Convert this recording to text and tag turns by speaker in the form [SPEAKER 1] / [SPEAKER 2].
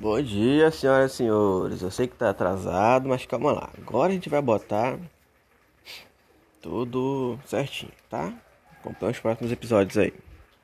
[SPEAKER 1] Bom dia, senhoras e senhores. Eu sei que tá atrasado, mas calma lá. Agora a gente vai botar tudo certinho, tá? Acompanhe os próximos episódios aí.